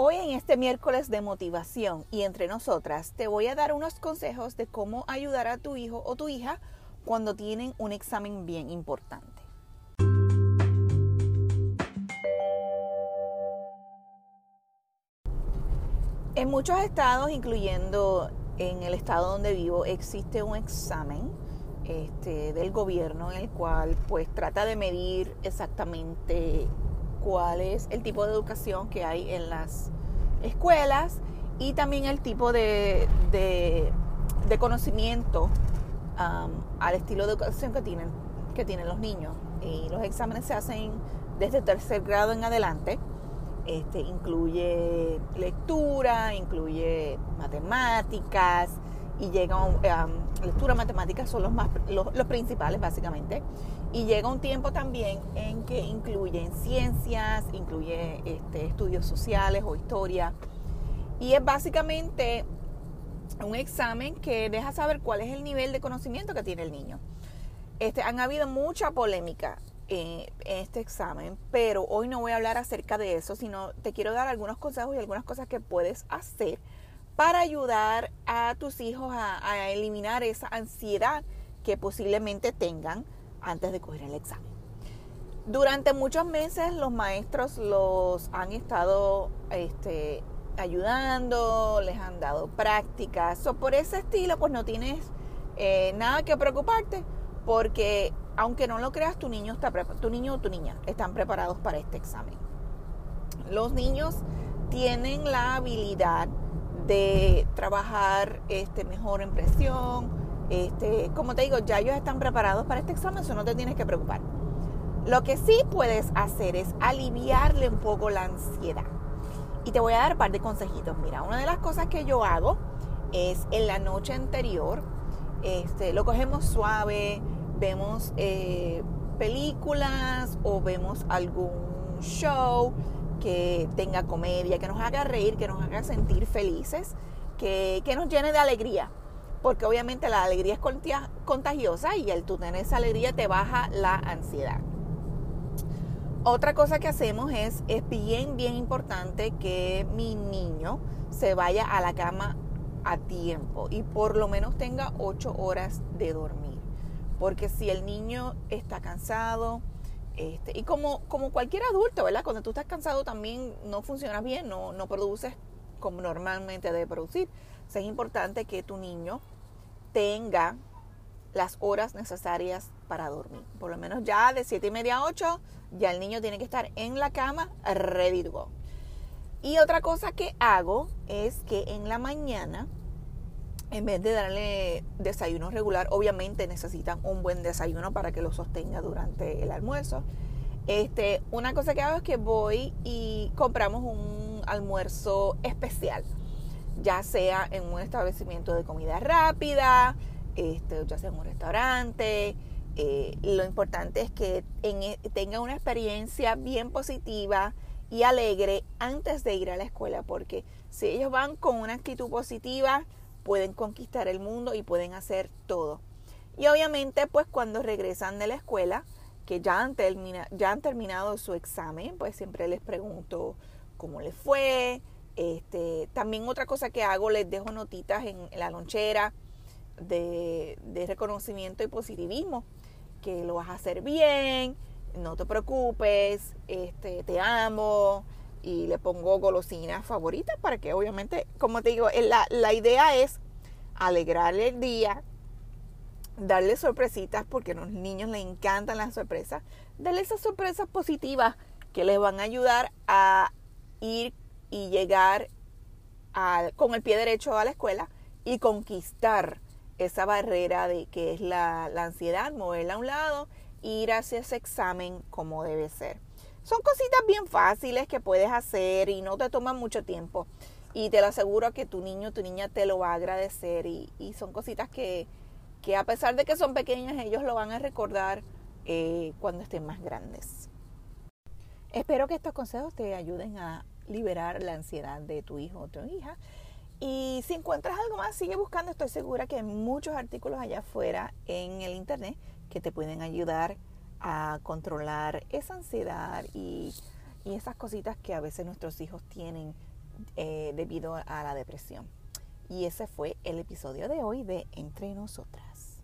Hoy en este miércoles de motivación y entre nosotras te voy a dar unos consejos de cómo ayudar a tu hijo o tu hija cuando tienen un examen bien importante. En muchos estados, incluyendo en el estado donde vivo, existe un examen este, del gobierno en el cual pues trata de medir exactamente cuál es el tipo de educación que hay en las escuelas y también el tipo de, conocimiento al estilo de educación que tienen, que tienen los niños. Y los exámenes se hacen desde tercer grado en adelante. Este, incluye lectura, incluye matemáticas y llega lectura, matemáticas son los más los principales básicamente y llega un tiempo también en que incluyen ciencias, incluye este, estudios sociales o historia. Y es básicamente un examen que deja saber cuál es el nivel de conocimiento que tiene el niño. Este, han habido mucha polémica en, en este examen, pero hoy no voy a hablar acerca de eso, sino te quiero dar algunos consejos y algunas cosas que puedes hacer para ayudar a tus hijos a, eliminar esa ansiedad que posiblemente tengan antes de coger el examen. Durante muchos meses los maestros los han estado este, ayudando, les han dado prácticas. o por ese estilo, pues no tienes eh, nada que preocuparte, porque aunque no lo creas, tu niño, está, tu niño o tu niña están preparados para este examen. Los niños tienen la habilidad de trabajar este, mejor en presión, este, como te digo, ya ellos están preparados para este examen, eso no te tienes que preocupar. Lo que sí puedes hacer es aliviarle un poco la ansiedad. Y te voy a dar un par de consejitos. Mira, una de las cosas que yo hago es en la noche anterior, este, lo cogemos suave, vemos eh, películas o vemos algún show que tenga comedia, que nos haga reír, que nos haga sentir felices, que, que nos llene de alegría porque obviamente la alegría es contagiosa y el tú tener esa alegría te baja la ansiedad. Otra cosa que hacemos es, es bien, bien importante que mi niño se vaya a la cama a tiempo y por lo menos tenga ocho horas de dormir. Porque si el niño está cansado, este, y como, como cualquier adulto, ¿verdad? Cuando tú estás cansado también no funcionas bien, no, no produces como normalmente debe producir es importante que tu niño tenga las horas necesarias para dormir. Por lo menos ya de 7 y media a 8, ya el niño tiene que estar en la cama, ready to go. Y otra cosa que hago es que en la mañana, en vez de darle desayuno regular, obviamente necesitan un buen desayuno para que lo sostenga durante el almuerzo. Este, una cosa que hago es que voy y compramos un almuerzo especial ya sea en un establecimiento de comida rápida, este, ya sea en un restaurante. Eh, lo importante es que e, tenga una experiencia bien positiva y alegre antes de ir a la escuela, porque si ellos van con una actitud positiva, pueden conquistar el mundo y pueden hacer todo. Y obviamente, pues cuando regresan de la escuela, que ya han, ya han terminado su examen, pues siempre les pregunto cómo les fue, este, también otra cosa que hago, les dejo notitas en, la lonchera de, reconocimiento y positivismo, que lo vas a hacer bien, no te preocupes, este, te amo, y le pongo golosinas favoritas para que obviamente, como te digo, la, la idea es alegrarle el día, darle sorpresitas, porque a los niños les encantan las sorpresas, darle esas sorpresas positivas que les van a ayudar a ir y llegar con el pie derecho a la escuela y conquistar esa barrera de que es la, ansiedad, moverla a un lado ir hacia ese examen como debe ser. Son cositas bien fáciles que puedes hacer y no te toman mucho tiempo. Y te lo aseguro que tu niño, tu niña te lo va a agradecer. Y, son cositas que, que, a pesar de que son pequeñas, ellos lo van a recordar eh, cuando estén más grandes. Espero que estos consejos te ayuden a liberar la ansiedad de tu hijo o tu hija. Y si encuentras algo más, sigue buscando. Estoy segura que hay muchos artículos allá afuera en el internet que te pueden ayudar a controlar esa ansiedad y, y esas cositas que a veces nuestros hijos tienen eh, debido a la depresión. Y ese fue el episodio de hoy de Entre Nosotras.